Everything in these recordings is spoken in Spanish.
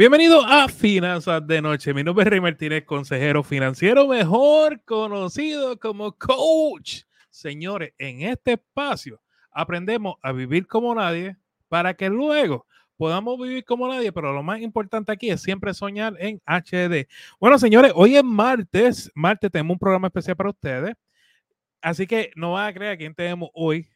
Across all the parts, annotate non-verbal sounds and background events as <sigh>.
Bienvenido a Finanzas de Noche. Mi nombre es Rey Martínez, consejero financiero, mejor conocido como coach. Señores, en este espacio aprendemos a vivir como nadie para que luego podamos vivir como nadie, pero lo más importante aquí es siempre soñar en HD. Bueno, señores, hoy es martes. Martes tenemos un programa especial para ustedes. Así que no van a creer a quién tenemos hoy.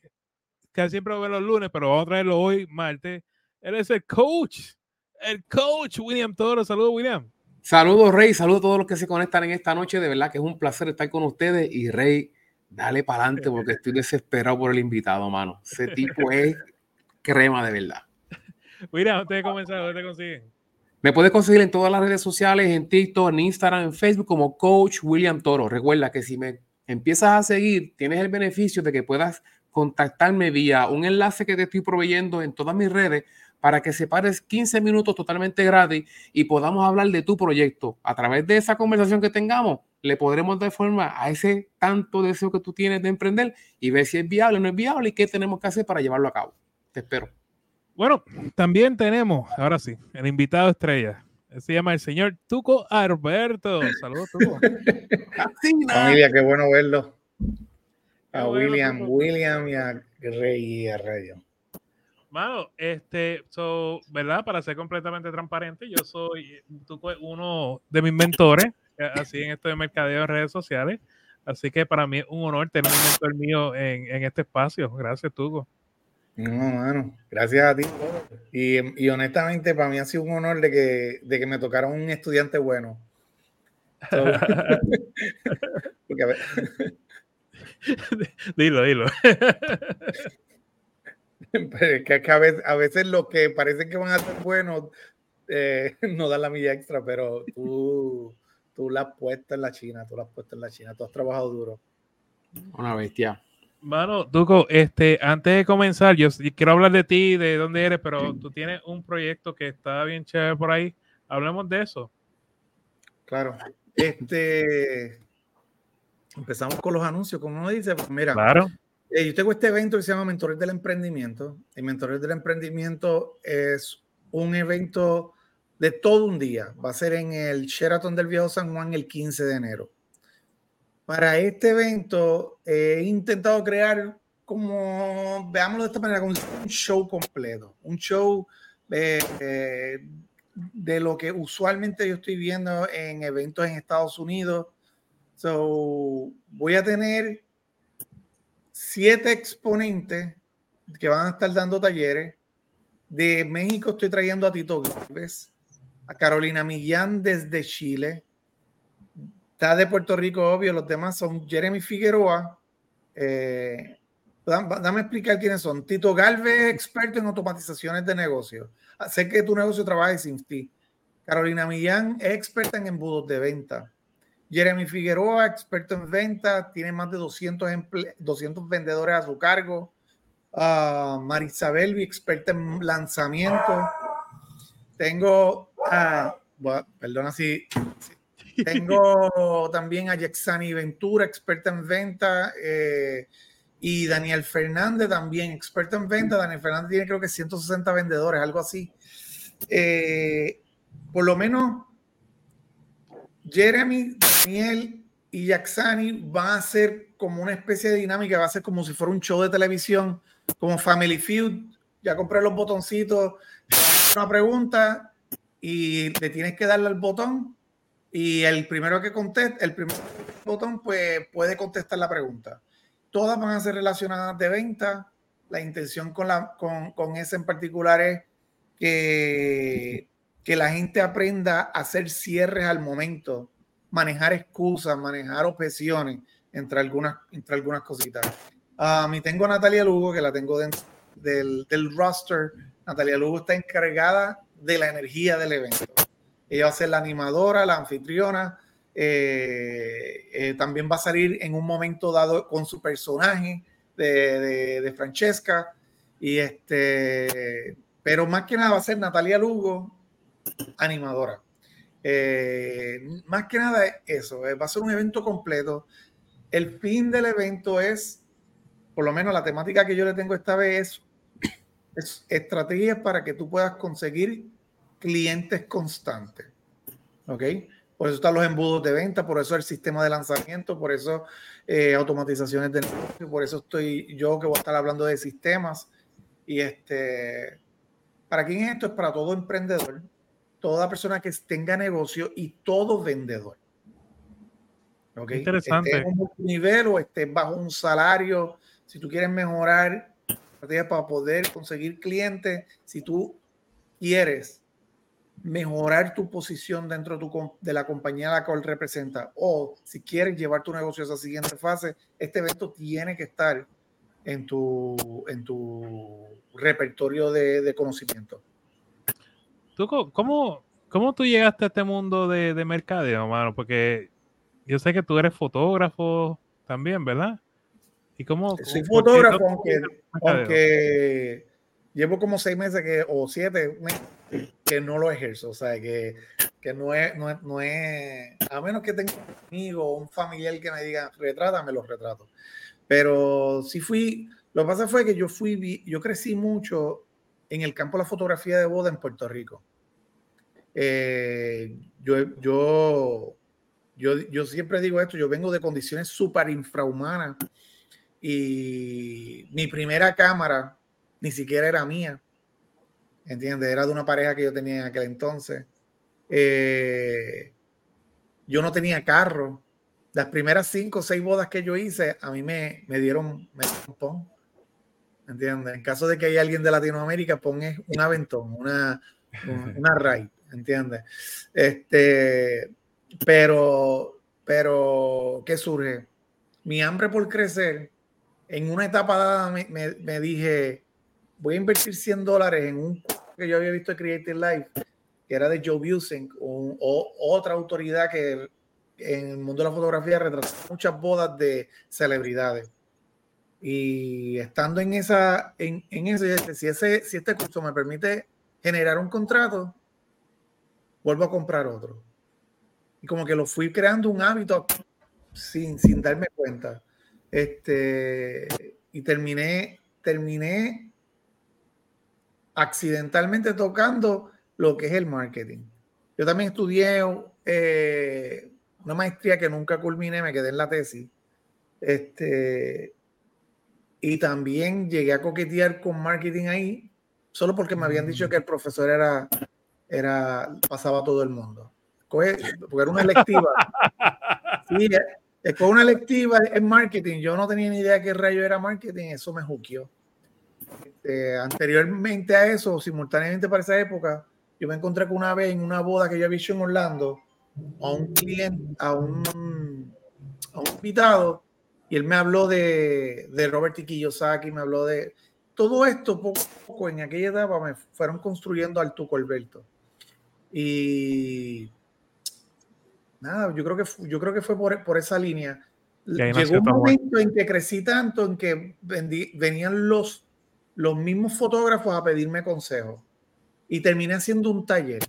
Que siempre lo veo los lunes, pero vamos a traerlo hoy, martes. Él es el coach el coach William Toro. Saludos, William. Saludos, Rey. Saludos a todos los que se conectan en esta noche. De verdad que es un placer estar con ustedes. Y Rey, dale para adelante porque estoy desesperado por el invitado, mano. Ese <laughs> tipo es crema de verdad. William, antes de comenzar, ¿dónde te consiguen? Me puedes conseguir en todas las redes sociales, en TikTok, en Instagram, en Facebook, como Coach William Toro. Recuerda que si me empiezas a seguir, tienes el beneficio de que puedas contactarme vía un enlace que te estoy proveyendo en todas mis redes para que separes 15 minutos totalmente gratis y podamos hablar de tu proyecto. A través de esa conversación que tengamos, le podremos dar forma a ese tanto deseo que tú tienes de emprender y ver si es viable o no es viable y qué tenemos que hacer para llevarlo a cabo. Te espero. Bueno, también tenemos, ahora sí, el invitado estrella. Se llama el señor Tuco Alberto. Saludos, Tuco. <laughs> Familia, qué bueno verlo. A William, William y a Rey y a Radio. Mano, este, so, ¿verdad? Para ser completamente transparente, yo soy uno de mis mentores, eh, así en esto de mercadeo en redes sociales. Así que para mí es un honor tener un mentor mío en, este espacio. Gracias, Tuco. No, mano, gracias a ti. Y, honestamente, para mí ha sido un honor de que, de que me tocara un estudiante bueno. <laughs> <laughs> dilo, dilo. <laughs> <laughs> que, que a, veces, a, veces, lo que parece que van a ser buenos eh, <laughs> no dan la milla extra, pero tú, tú la has puesto en la China, tú la has puesto en la China, tú has trabajado duro. Una bestia. Mano, Duco, este, antes de comenzar, yo quiero hablar de ti, de dónde eres, pero tú tienes un proyecto que está bien chévere por ahí. Hablemos de eso. Claro. Este, empezamos con los anuncios, como uno dice, pues mira, claro. Eh, yo tengo este evento que se llama Mentores del Emprendimiento. Y Mentores del Emprendimiento es un evento de todo un día. Va a ser en el Sheraton del Viejo San Juan el 15 de enero. Para este evento he intentado crear como, veámoslo de esta manera, como un show completo. Un show de, eh, de lo que usualmente yo estoy viendo en eventos en Estados Unidos. So, voy a tener siete exponentes que van a estar dando talleres. De México estoy trayendo a Tito Gálvez, a Carolina Millán desde Chile. Está de Puerto Rico, obvio. Los demás son Jeremy Figueroa. Eh, dame explicar quiénes son. Tito Galvez, experto en automatizaciones de negocios. Sé que tu negocio trabaja sin ti. Carolina Millán experta en embudos de venta. Jeremy Figueroa, experto en venta, tiene más de 200, 200 vendedores a su cargo. Uh, Marisabel, experta en lanzamiento. Tengo, uh, perdona si, tengo <laughs> también a Yaxani Ventura, experta en venta. Eh, y Daniel Fernández también, experto en venta. Daniel Fernández tiene creo que 160 vendedores, algo así. Eh, por lo menos Jeremy, Daniel y Yaxani van a ser como una especie de dinámica, va a ser como si fuera un show de televisión, como Family Feud. Ya compré los botoncitos, una pregunta y le tienes que darle al botón y el primero que conteste, el primer botón, pues puede contestar la pregunta. Todas van a ser relacionadas de venta. La intención con, la, en particular es que que la gente aprenda a hacer cierres al momento, manejar excusas, manejar objeciones, entre algunas, entre algunas cositas. A mí tengo a Natalia Lugo, que la tengo dentro del, del roster. Natalia Lugo está encargada de la energía del evento. Ella va a ser la animadora, la anfitriona. Eh, eh, también va a salir en un momento dado con su personaje de, de, de Francesca. Y este, pero más que nada va a ser Natalia Lugo, animadora. Eh, más que nada eso, eh, va a ser un evento completo. El fin del evento es, por lo menos la temática que yo le tengo esta vez es, estrategias para que tú puedas conseguir clientes constantes. ¿Ok? Por eso están los embudos de venta, por eso el sistema de lanzamiento, por eso eh, automatizaciones de negocio, por eso estoy yo que voy a estar hablando de sistemas. Y este, ¿para quién es esto? Es para todo emprendedor, toda persona que tenga negocio y todo vendedor. ¿Okay? Interesante. Estés en un nivel o estés bajo un salario, si tú quieres mejorar para poder conseguir clientes, si tú quieres mejorar tu posición dentro de la compañía a la cual representa o si quieres llevar tu negocio a esa siguiente fase, este evento tiene que estar en tu, en tu repertorio de, de conocimiento. ¿Tú, cómo, ¿Cómo tú llegaste a este mundo de, de mercadeo, mano? Porque yo sé que tú eres fotógrafo también, ¿verdad? ¿Y cómo? Soy fotógrafo, aunque, aunque llevo como seis meses que, o siete que no lo ejerzo, o sea, que, que no, es, no, es, no es, a menos que tenga un amigo o un familiar que me diga, retrátame, los retrato. Pero sí fui, lo que pasa fue que yo fui, yo crecí mucho en el campo de la fotografía de boda en Puerto Rico. Eh, yo, yo, yo, yo siempre digo esto, yo vengo de condiciones súper infrahumanas y mi primera cámara ni siquiera era mía. ¿Entiendes? Era de una pareja que yo tenía en aquel entonces. Eh, yo no tenía carro. Las primeras cinco o seis bodas que yo hice, a mí me, me dieron, me pon. ¿Entiendes? En caso de que haya alguien de Latinoamérica, pon un aventón, una, <laughs> una raid. ¿Entiendes? Este, pero, pero, ¿qué surge? Mi hambre por crecer, en una etapa dada me, me dije, voy a invertir 100 dólares en un que yo había visto de Creative Life, que era de Joe Busing, o, otra autoridad que en el mundo de la fotografía retrata muchas bodas de celebridades. Y estando en esa, en, en ese, si, ese, si este curso me permite generar un contrato, vuelvo a comprar otro. Y como que lo fui creando un hábito sin, sin darme cuenta. Este, y terminé, terminé accidentalmente tocando lo que es el marketing. Yo también estudié eh, una maestría que nunca culminé, me quedé en la tesis. Este, y también llegué a coquetear con marketing ahí, solo porque me habían dicho que el profesor era, era pasaba a todo el mundo. porque era una electiva. <laughs> Sí, es una electiva en marketing. Yo no tenía ni idea qué rayo era marketing, eso me juqueó. Este, anteriormente a eso, simultáneamente para esa época, yo me encontré con una vez en una boda que yo había hecho en Orlando a un cliente, a un, a un invitado, y él me habló de, de Robert T. Kiyosaki, me habló de todo esto poco a poco en aquella etapa me fueron construyendo al Tuco Alberto. Y nada, yo creo que, yo creo que fue por, por esa línea. Llegó un momento en que crecí tanto, en que venían los los mismos fotógrafos a pedirme consejos y terminé haciendo un taller.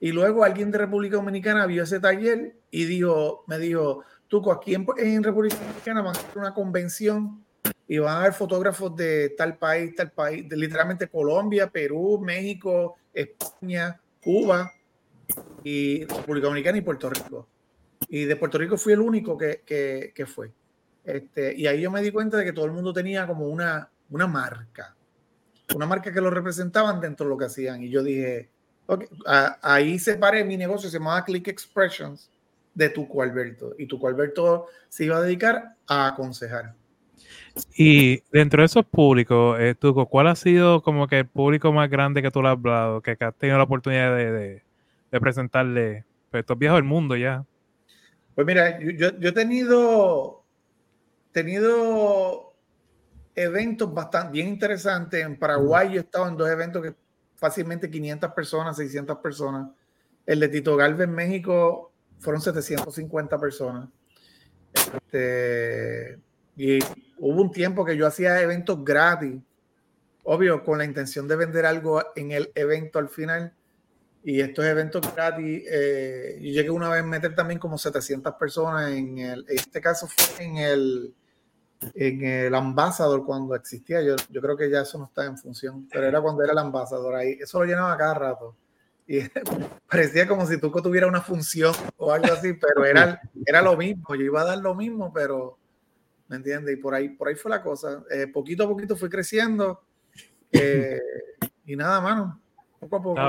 Y luego alguien de República Dominicana vio ese taller y dijo, me dijo, Tuco, aquí en, República Dominicana van a hacer una convención y van a haber fotógrafos de tal país, tal país, de literalmente Colombia, Perú, México, España, Cuba y República Dominicana y Puerto Rico. Y de Puerto Rico fui el único que, que, fue. Este, y ahí yo me di cuenta de que todo el mundo tenía como una, una marca una marca que lo representaban dentro de lo que hacían. Y yo dije, okay, ahí separé mi negocio, se llamaba Click Expressions, de Tuco Alberto. Y Tuco Alberto se iba a dedicar a aconsejar. Y dentro de esos públicos, eh, Tuco, ¿cuál ha sido como que el público más grande que tú le has hablado, que, has tenido la oportunidad de, de, presentarle? Pues estos viejos del mundo ya. Pues mira, yo, yo he tenido, tenido eventos bastante bien interesantes. En Paraguay yo he estado en dos eventos que fácilmente 500 personas, 600 personas. El de Tito Galvez en México fueron 750 personas. Este, y hubo un tiempo que yo hacía eventos gratis, obvio, con la intención de vender algo en el evento al final. Y estos eventos gratis, eh, yo llegué una vez a meter también como 700 personas en el, este caso fue en el, en el ambasador cuando existía. Yo, yo creo que ya eso no está en función, pero era cuando era el ambasador ahí. Eso lo llenaba cada rato. Y <laughs> parecía como si Tuco tuviera una función o algo así, pero era, era lo mismo, yo iba a dar lo mismo, pero, ¿me entiendes? Y por ahí, por ahí fue la cosa. Eh, poquito a poquito fui creciendo eh, y nada, mano, poco a poco.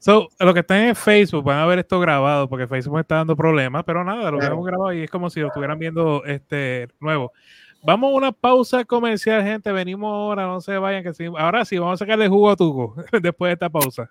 So, lo que está en Facebook, van a ver esto grabado porque Facebook está dando problemas, pero nada, lo que hemos grabado y es como si lo estuvieran viendo este nuevo. Vamos a una pausa comercial, gente. Venimos ahora, no se vayan. Que sí. Ahora sí, vamos a sacarle jugo a Tuco <laughs> después de esta pausa.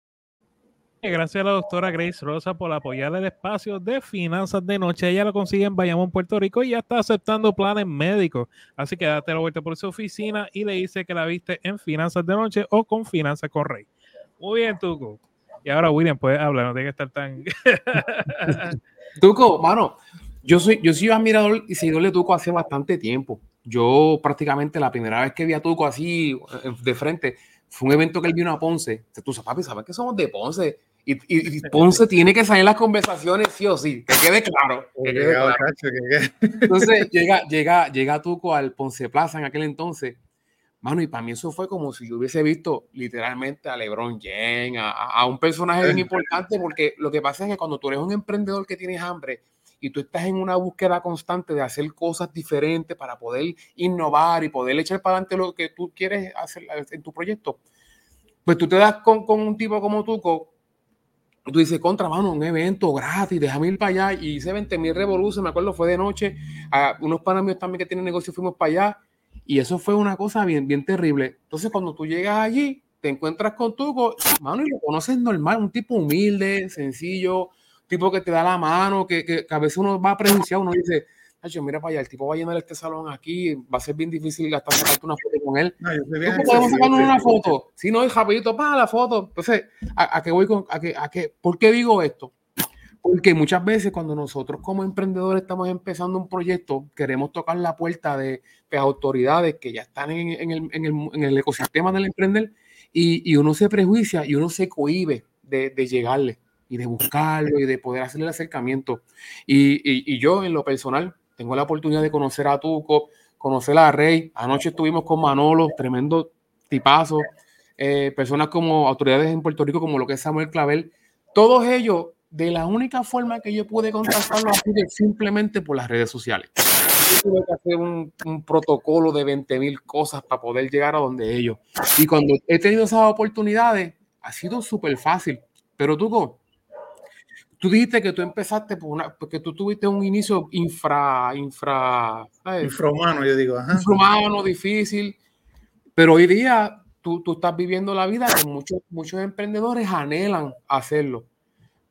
Gracias a la doctora Grace Rosa por apoyar el espacio de finanzas de noche. Ella lo consigue en Bayamón, Puerto Rico y ya está aceptando planes médicos. Así que date la vuelta por su oficina y le dice que la viste en finanzas de noche o con finanzas con Rey. Muy bien, Tuco. Y ahora William puede hablar, no tiene que estar tan. <laughs> Tuco, mano, yo soy, yo soy admirador y seguidor de Tuco hace bastante tiempo. Yo prácticamente la primera vez que vi a Tuco así eh, de frente fue un evento que él vino a Ponce. Tú sabes, papi, ¿sabes que somos de Ponce? Y, Ponce tiene que salir en las conversaciones, sí o sí, que quede claro. Entonces llega, llega, llega Tuco al Ponce Plaza en aquel entonces. Mano, y para mí eso fue como si yo hubiese visto literalmente a LeBron James, a, a, un personaje bien importante, porque lo que pasa es que cuando tú eres un emprendedor que tienes hambre y tú estás en una búsqueda constante de hacer cosas diferentes para poder innovar y poder echar para adelante lo que tú quieres hacer en tu proyecto, pues tú te das con, con un tipo como Tuco tú dices, contra, mano, un evento gratis, déjame ir para allá. Y hice 20 mil revoluciones, me acuerdo, fue de noche. A unos panas también que tienen negocio fuimos para allá. Y eso fue una cosa bien, bien terrible. Entonces, cuando tú llegas allí, te encuentras con Tuco, mano, y lo conoces normal, un tipo humilde, sencillo, tipo que te da la mano, que, que, que a veces uno va a prejuiciar, uno dice, mira para allá, el tipo va a llenar este salón aquí, va a ser bien difícil hasta sacarte una foto con él. No, podemos sacarnos una foto? Si no, es rapidito, para la foto. Entonces, ¿a, qué voy con, a qué, a qué, ¿por qué digo esto? Porque muchas veces cuando nosotros como emprendedores estamos empezando un proyecto, queremos tocar la puerta de, autoridades que ya están en, en, el, en, el, en, el, ecosistema del emprender y, y, uno se prejuicia y uno se cohibe de, de llegarle y de buscarlo y de poder hacerle el acercamiento. Y, y, y, yo en lo personal tengo la oportunidad de conocer a Tuco, conocer a Rey. Anoche estuvimos con Manolo, tremendo tipazo. Eh, personas como autoridades en Puerto Rico, como lo que es Samuel Clavel. Todos ellos, de la única forma que yo pude contactarlos, simplemente por las redes sociales. Yo tuve que hacer un, un protocolo de 20 mil cosas para poder llegar a donde ellos. Y cuando he tenido esas oportunidades, ha sido súper fácil. Pero Tuco, Tú dijiste que tú empezaste por una, porque tú tuviste un inicio infra, infra, infrahumano, yo digo, ajá. infrahumano, difícil, pero hoy día tú, tú, estás viviendo la vida que muchos, muchos emprendedores anhelan hacerlo.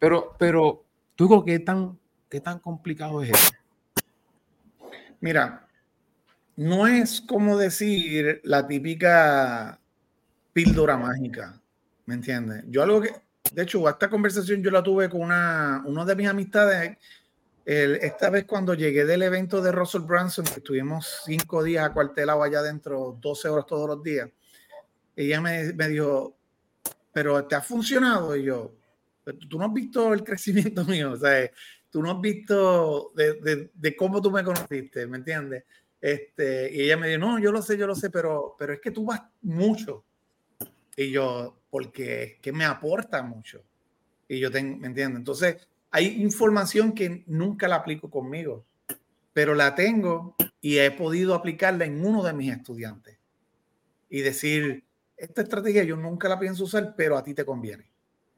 Pero, pero, tú ¿qué tan, qué tan complicado es eso? Mira, no es como decir la típica píldora mágica, ¿me entiendes? Yo algo que, de hecho, esta conversación yo la tuve con una, una de mis amistades. esta vez cuando llegué del evento de Russell Branson, que estuvimos cinco días acuartelados allá adentro, 12 horas todos los días, ella me, me dijo, pero ¿te ha funcionado? Y yo, tú no has visto el crecimiento <laughs> mío, o sea, tú no has visto de, de, de cómo tú me conociste, ¿me entiendes? Este, y ella me dijo, no, yo lo sé, yo lo sé, pero, pero es que tú vas mucho. Y yo, porque es que me aporta mucho. Y yo tengo, ¿me entiendes? Entonces, hay información que nunca la aplico conmigo, pero la tengo y he podido aplicarla en uno de mis estudiantes. Y decir, esta estrategia yo nunca la pienso usar, pero a ti te conviene.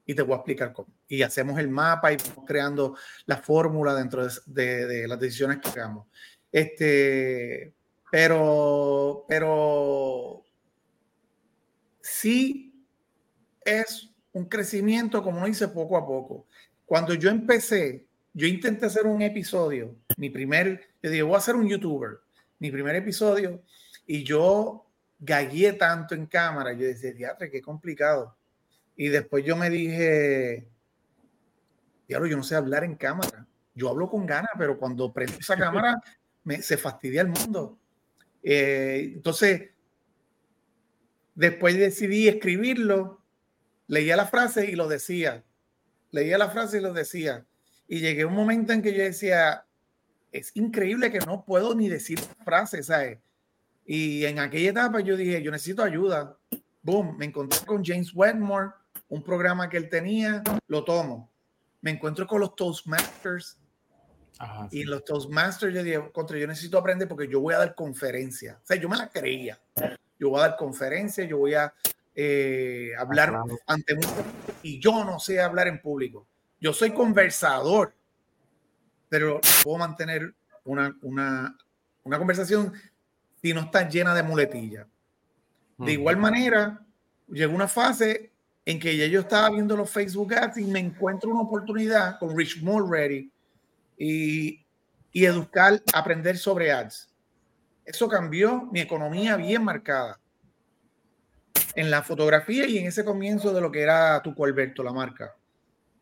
Y te voy a explicar cómo. Y hacemos el mapa y creando la fórmula dentro de, de, las decisiones que hagamos. Este, pero, pero sí es un crecimiento, como uno dice, poco a poco. Cuando yo empecé, yo intenté hacer un episodio, mi primer, yo dije, voy a hacer un youtuber, mi primer episodio, y yo gagué tanto en cámara, yo decía, teatro, qué complicado. Y después yo me dije, diablo, yo no sé hablar en cámara. Yo hablo con ganas, pero cuando prendo esa cámara <laughs> me, se fastidia el mundo. Eh, entonces, después decidí escribirlo, leía la frase y lo decía. Leía la frase y lo decía. Y llegué a un momento en que yo decía, es increíble que no puedo ni decir frases, ¿sabes? Y en aquella etapa yo dije, yo necesito ayuda. Boom, me encontré con James Wedmore, un programa que él tenía, lo tomo. Me encuentro con los Toastmasters. Y los Toastmasters yo dije, contra, yo necesito aprender porque yo voy a dar conferencia. O sea, yo me la creía. Yo voy a dar conferencia, yo voy a eh, hablar ante muchos y yo no sé hablar en público. Yo soy conversador, pero puedo mantener una, una, una conversación si no está llena de muletillas. De igual manera, llegó una fase en que ya yo estaba viendo los Facebook Ads y me encuentro una oportunidad con Rich Mulready y, y educar, aprender sobre ads. Eso cambió mi economía bien marcada en la fotografía y en ese comienzo de lo que era tu Alberto, la marca.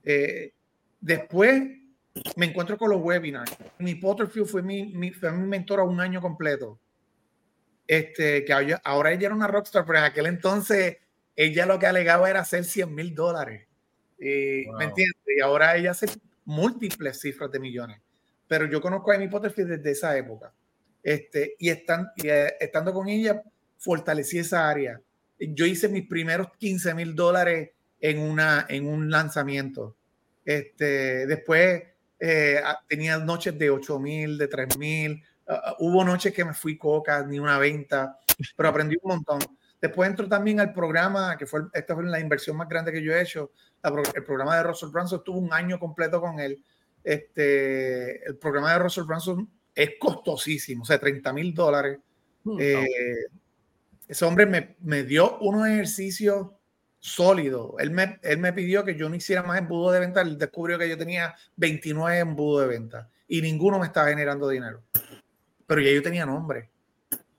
Eh, después me encuentro con los webinars. Mi Potterfield fue mi, mi, fue mi mentora un año completo este, que ahora ella era una rockstar, pero en aquel entonces ella lo que alegaba era hacer 100 mil dólares. ¿Me entiendes? Y ahora ella hace múltiples cifras de millones. Pero yo conozco a Amy Potterfield desde esa época. Este, y, están, y eh, estando con ella, fortalecí esa área. Yo hice mis primeros 15 mil dólares en, una, en un lanzamiento. Este, después eh, tenía noches de 8 mil, de 3 mil, Ah, hubo noches que me fui coca, ni una venta, pero aprendí un montón. Después entro también al programa, que fue, esta fue la inversión más grande que yo he hecho, el programa de Russell Branson, estuve un año completo con él. Este, el programa de Russell Branson es costosísimo, o sea, 30 mil dólares. Hmm. Eh, ese hombre me, me, dio unos ejercicios sólidos. Él me, él me pidió que yo no hiciera más embudo de venta. Él descubrió que yo tenía 29 embudos de venta y ninguno me estaba generando dinero pero ya yo tenía nombre.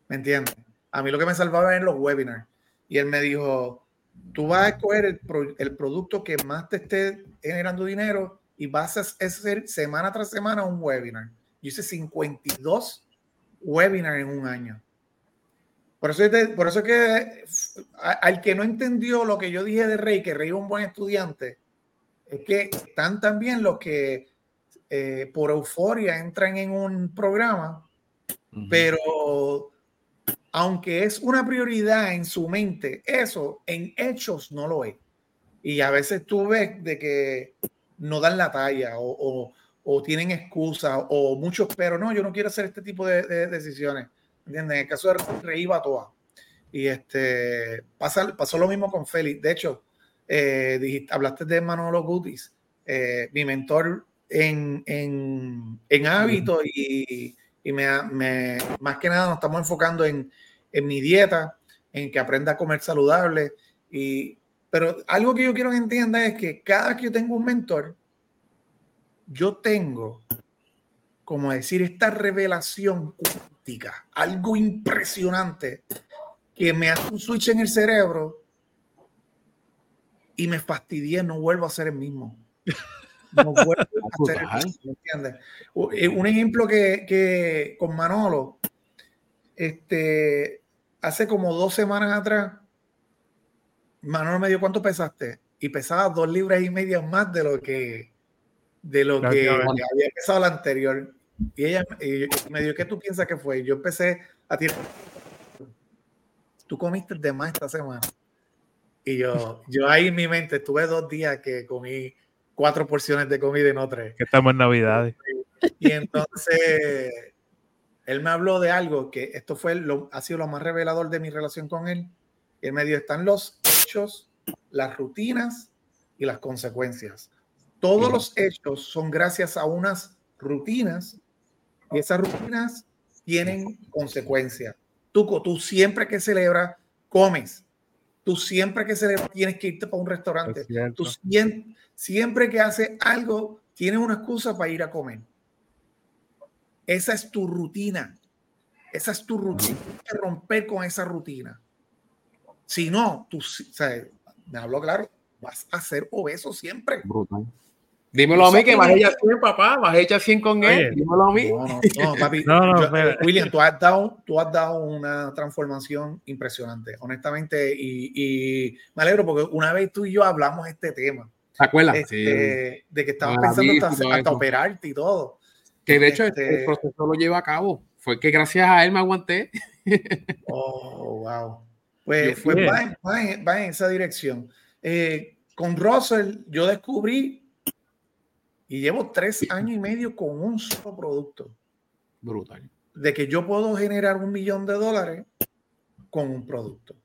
¿Me entiendes? A mí lo que me salvaba eran los webinars. Y él me dijo, tú vas a escoger el, el producto que más te esté generando dinero y vas a hacer semana tras semana un webinar. Yo hice 52 webinars en un año. Por eso, por eso que al que no entendió lo que yo dije de Rey, que Rey es un buen estudiante, es que están también los que eh, por euforia entran en un programa pero aunque es una prioridad en su mente, eso en hechos no lo es. Y a veces tú ves de que no dan la talla o, o, tienen excusas o muchos, pero no, yo no quiero hacer este tipo de, decisiones. ¿Entiendes? En el caso de Rey toa Y este, pasa, pasó lo mismo con Félix. De hecho, eh, hablaste de Manolo Gutis, eh, mi mentor en, en, en hábito y, y me, me, más que nada nos estamos enfocando en, en, mi dieta, en que aprenda a comer saludable. Y, pero algo que yo quiero que entienda es que cada que yo tengo un mentor, yo tengo, como decir, esta revelación algo impresionante que me hace un switch en el cerebro y me fastidié, no vuelvo a ser el mismo. No <laughs> eh, Un ejemplo que, que, con Manolo, este, hace como dos semanas atrás, Manolo me dio cuánto pesaste y pesaba dos libras y media más de lo que de lo que había pesado la anterior. Y ella me dio, ¿qué tú piensas que fue? Yo empecé a tirar. Tú comiste de más esta semana. Y yo, yo ahí en mi mente estuve dos días que comí cuatro porciones de comida y no tres. Que estamos en Navidad. Y entonces él me habló de algo que esto fue lo, ha sido lo más revelador de mi relación con él. En medio están los hechos, las rutinas y las consecuencias. Todos los hechos son gracias a unas rutinas y esas rutinas tienen consecuencias. Tú, tú siempre que celebras, comes. Tú siempre que celebras tienes que irte para un restaurante. Tú siempre, siempre que haces algo tienes una excusa para ir a comer. Esa es tu rutina. Esa es tu rutina. Tienes que romper con esa rutina. Si no, tú, o sea, me hablo claro, vas a ser obeso siempre. Brutal. Dímelo a mí que vas a echar 100, papá, vas a echar 100 con él. Oye. Dímelo a mí. No, no, <laughs> no, papi. No, no, Yo- espera. William, tú has, dado, tú has dado una transformación impresionante, honestamente, y, y me alegro porque una vez tú y yo hablamos este tema, ¿Te acuerdas? este, de que estabas Ah, pensando hasta, sí, todo hasta eso. operarte y todo. Que de hecho este- el proceso lo lleva a cabo. Fue que gracias a él me aguanté. <laughs> Oh, wow. Pues, pues va, en, va en- va en esa dirección. Eh, con Russell, yo descubrí y llevo tres años y medio con un solo producto. Brutal. de que yo puedo generar un millón de dólares con un producto.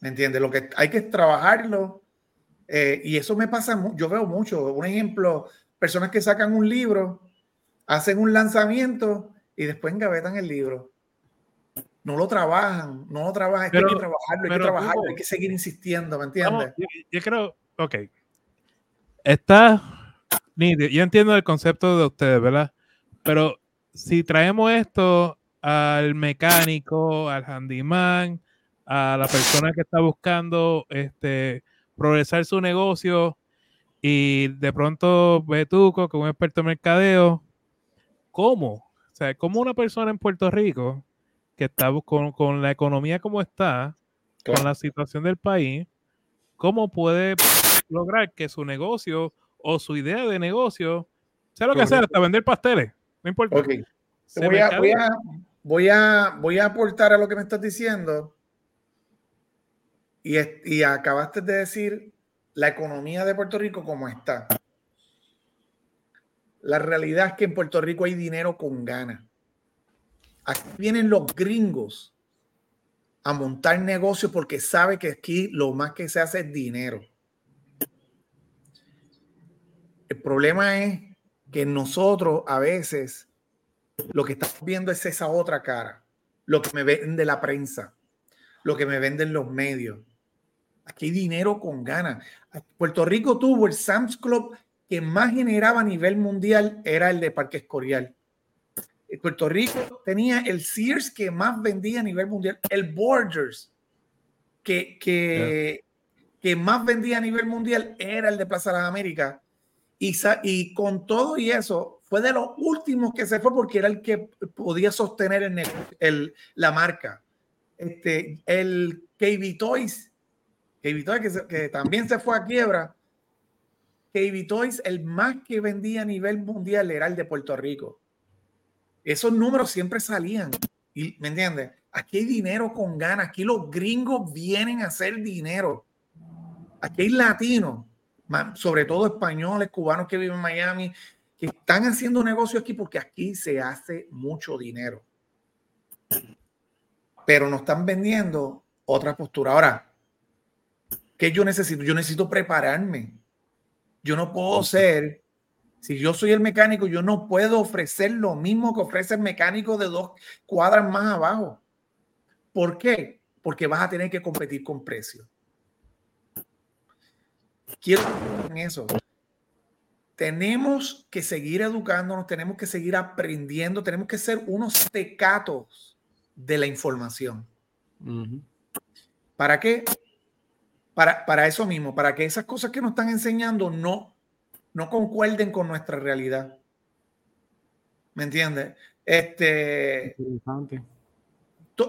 ¿Me entiendes? Lo que hay que es trabajarlo. eh, y eso me pasa, yo veo mucho. Un ejemplo, personas que sacan un libro, hacen un lanzamiento y después engavetan el libro. No lo trabajan, no lo trabajan, hay que trabajarlo, hay que trabajarlo, hay que seguir insistiendo, ¿me Vamos, entiendes? yo, yo creo, ok. Está nítido. Yo entiendo el concepto de ustedes, ¿verdad? Pero si traemos esto al mecánico, al handyman, a la persona que está buscando este, progresar su negocio y de pronto Betuco, que es un experto en mercadeo, ¿cómo? O sea, ¿cómo una persona en Puerto Rico que está con, con la economía como está, con la situación del país, ¿cómo puede lograr que su negocio o su idea de negocio, sea lo que sea, Correcto. hasta vender pasteles, no importa. Voy a, voy, a, voy, a, voy a aportar a lo que me estás diciendo. Y, y acabaste de decir la economía de Puerto Rico como está. La realidad es que en Puerto Rico hay dinero con ganas. Aquí vienen los gringos a montar negocios porque sabe que aquí lo más que se hace es dinero. El problema es que nosotros a veces lo que estamos viendo es esa otra cara, lo que me vende la prensa, lo que me venden los medios. Aquí hay dinero con ganas. Puerto Rico tuvo el Sam's Club que más generaba a nivel mundial, era el de Parque Escorial. Eh, Puerto Rico tenía el Sears que más vendía a nivel mundial, el Borders que, que, que más vendía a nivel mundial era el de Plaza de las Américas. Y, con todo y eso, fue de los últimos que se fue porque era el que podía sostener el, la marca. Este, el KB Toys, KB Toys que, también se fue a quiebra. KB Toys, el más que vendía a nivel mundial era el de Puerto Rico. Esos números siempre salían. ¿Me entiendes? Aquí hay dinero con ganas. Aquí los gringos vienen a hacer dinero. Aquí hay latinos, sobre todo españoles, cubanos que viven en Miami, que están haciendo negocio aquí porque aquí se hace mucho dinero. Pero no están vendiendo otra postura. Ahora, ¿qué yo necesito? Yo necesito prepararme. Yo no puedo ser, si yo soy el mecánico, yo no puedo ofrecer lo mismo que ofrece el mecánico de dos cuadras más abajo. ¿Por qué? Porque vas a tener que competir con precio. Quiero en eso. Tenemos que seguir educándonos, tenemos que seguir aprendiendo, tenemos que ser unos tecatos de la información. ¿Para qué? Para, para eso mismo, para que esas cosas que nos están enseñando no, no concuerden con nuestra realidad. ¿Me entiendes? Este,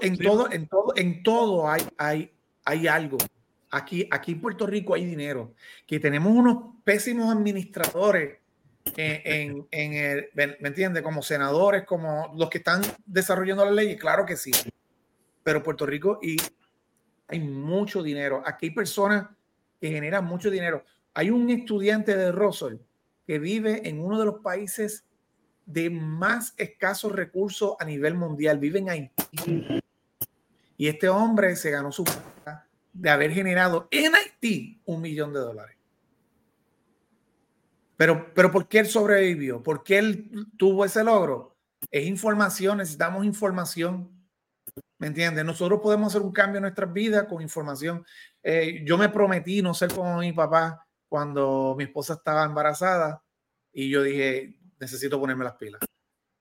en Sí. todo, en todo, en todo hay, hay, hay algo. Aquí, aquí en Puerto Rico hay dinero. Que tenemos unos pésimos administradores en, en, <laughs> en el, ¿me entiendes? Como senadores, como los que están desarrollando las leyes, claro que sí. Pero Puerto Rico y hay mucho dinero. Aquí hay personas que generan mucho dinero. Hay un estudiante de Russell que vive en uno de los países de más escasos recursos a nivel mundial. Vive en Haití. Y este hombre se ganó su de haber generado en Haití un millón de dólares. Pero, pero ¿por qué él sobrevivió? ¿Por qué él tuvo ese logro? Es información, necesitamos información. ¿Me entiendes? Nosotros podemos hacer un cambio en nuestras vidas con información. Eh, yo me prometí no ser como mi papá cuando mi esposa estaba embarazada y yo dije, necesito ponerme las pilas.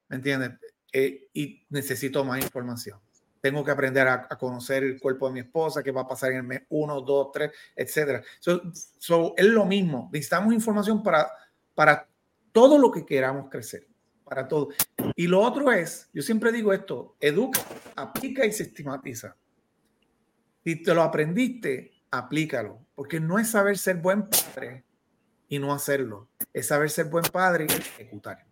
¿Me entiendes? Eh, y necesito más información. Tengo que aprender a, conocer el cuerpo de mi esposa, qué va a pasar en el mes 1, 2, 3, etcétera. So, es lo mismo. Necesitamos información para, para todo lo que queramos crecer. Para todo. Y lo otro es, yo siempre digo esto, educa, aplica y sistematiza. Si te lo aprendiste, aplícalo, porque no es saber ser buen padre y no hacerlo, es saber ser buen padre y ejecutar.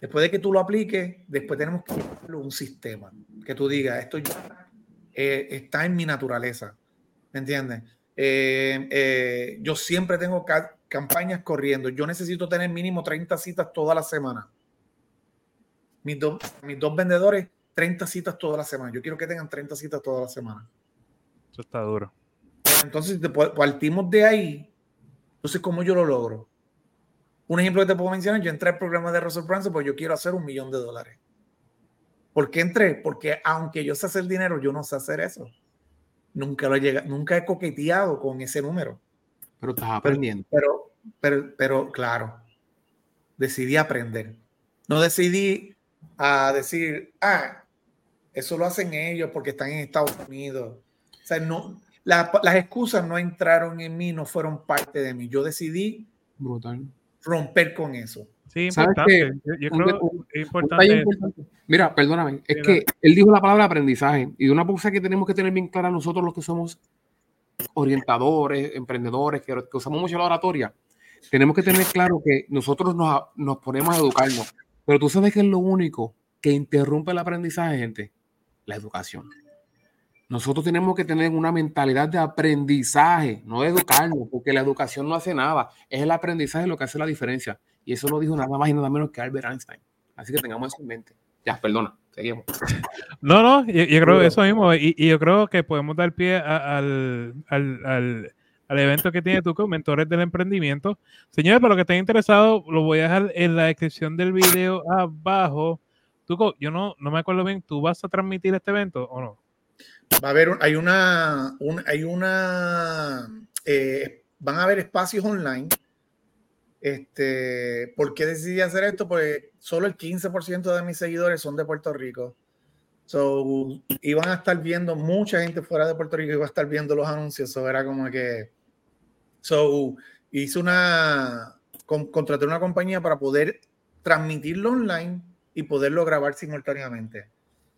Después de que tú lo apliques, después tenemos que un sistema que tú digas, esto ya eh, está en mi naturaleza, ¿me entiendes? Eh, eh, yo siempre tengo campañas corriendo, yo necesito tener mínimo 30 citas toda la semana. Mis, mis dos vendedores, 30 citas toda la semana. Yo quiero que tengan 30 citas toda la semana. Eso está duro. Entonces, partimos de ahí. Entonces, ¿cómo yo lo logro? Un ejemplo que te puedo mencionar, yo entré al programa de Russell Brunson porque yo quiero hacer un millón de dólares. ¿Por qué entré? Porque aunque yo sé hacer dinero, yo no sé hacer eso. Nunca lo llega, nunca he coqueteado con ese número. Pero estás aprendiendo. Pero, pero, pero, claro, decidí aprender. No decidí a decir, ah, eso lo hacen ellos porque están en Estados Unidos. O sea, no, las excusas no entraron en mí, no fueron parte de mí. Yo decidí Brutal romper con eso. Sí, importante. Yo, creo importante. Mira, perdóname, es que él dijo la palabra aprendizaje y una cosa que tenemos que tener bien clara nosotros los que somos orientadores, emprendedores, que, usamos mucho la oratoria, tenemos que tener claro que nosotros nos, nos ponemos a educarnos, pero tú sabes que es lo único que interrumpe el aprendizaje, gente, la educación. Nosotros tenemos que tener una mentalidad de aprendizaje, no de educarnos, porque la educación no hace nada. Es el aprendizaje lo que hace la diferencia. Y eso lo dijo nada más y nada menos que Albert Einstein. Así que tengamos eso en mente. Ya, perdona, seguimos. No, no, yo, creo eso mismo. Y, yo creo que podemos dar pie al, al, al, evento que tiene con Mentores del Emprendimiento. Señores, para los que estén interesados, lo voy a dejar en la descripción del video abajo. Tuco, yo no, no me acuerdo bien, ¿tú vas a transmitir este evento o no? Va a haber, hay una, hay una, eh, van a haber espacios online. Este, ¿Por qué decidí hacer esto? Porque solo el 15% de mis seguidores son de Puerto Rico. So, iban a estar viendo mucha gente fuera de Puerto Rico, iba a estar viendo los anuncios. Era como que. So, hice una. contraté una compañía para poder transmitirlo online y poderlo grabar simultáneamente.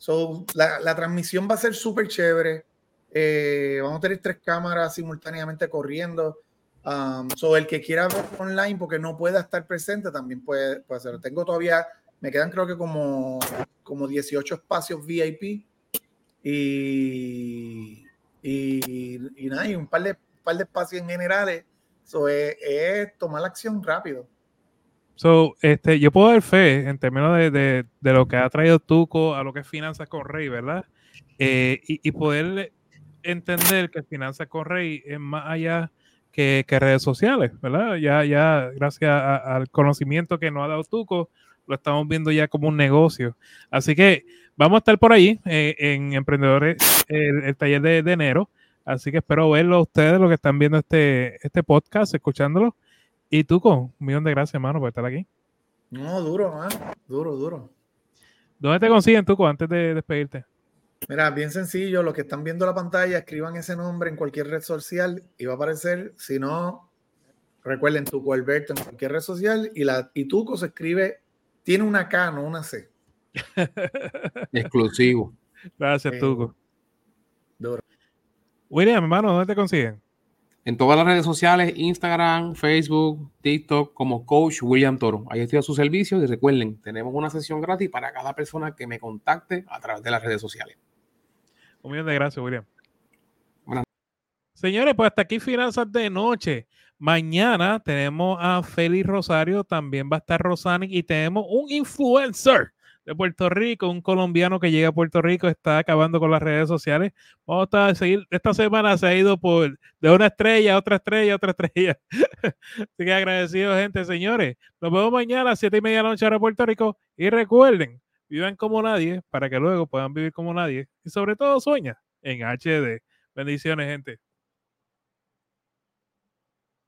So, la, transmisión va a ser súper chévere. Eh, vamos a tener tres cámaras simultáneamente corriendo. Um, so, el que quiera ver online porque no pueda estar presente también puede, puede hacerlo. Tengo todavía, me quedan creo que como, como 18 espacios VIP y, y, nada, y un par de, par de espacios en generales. So, es, es tomar la acción rápido. So, este, yo puedo dar fe en términos de, de, de, lo que ha traído Tuco a lo que es finanzas con Rey, ¿verdad? Eh, y, y, poder entender que finanzas con Rey es más allá que, que redes sociales, ¿verdad? Ya, ya gracias al conocimiento que nos ha dado Tuco, lo estamos viendo ya como un negocio. Así que vamos a estar por ahí eh, en Emprendedores, el, taller de, de, enero. Así que espero verlo ustedes, los que están viendo este, este podcast, escuchándolo. Y tú con un millón de gracias, hermano, por estar aquí. No, duro, man. Duro, duro. ¿Dónde te consiguen, Tuco, antes de despedirte? Mira, bien sencillo. Los que están viendo la pantalla, escriban ese nombre en cualquier red social y va a aparecer. Si no, recuerden Tuco Alberto en cualquier red social y, la, y Tuco se escribe, tiene una K, no una C. <laughs> Exclusivo. Gracias, Tuco. Duro. William, hermano, ¿dónde te consiguen? En todas las redes sociales, Instagram, Facebook, TikTok, como Coach William Toro. Ahí estoy a su servicio y recuerden, tenemos una sesión gratis para cada persona que me contacte a través de las redes sociales. Un millón de gracias, William. Señores, pues hasta aquí Finanzas de Noche. Mañana tenemos a Félix Rosario, también va a estar Rosani y tenemos un influencer de Puerto Rico, un colombiano que llega a Puerto Rico, está acabando con las redes sociales. Vamos a seguir, esta semana se ha ido por de una estrella a otra estrella a otra estrella. <laughs> Así que agradecido, gente, señores. Nos vemos mañana a las 7 y media de la noche a Puerto Rico. Y recuerden, vivan como nadie para que luego puedan vivir como nadie. Y sobre todo sueña en HD. Bendiciones, gente.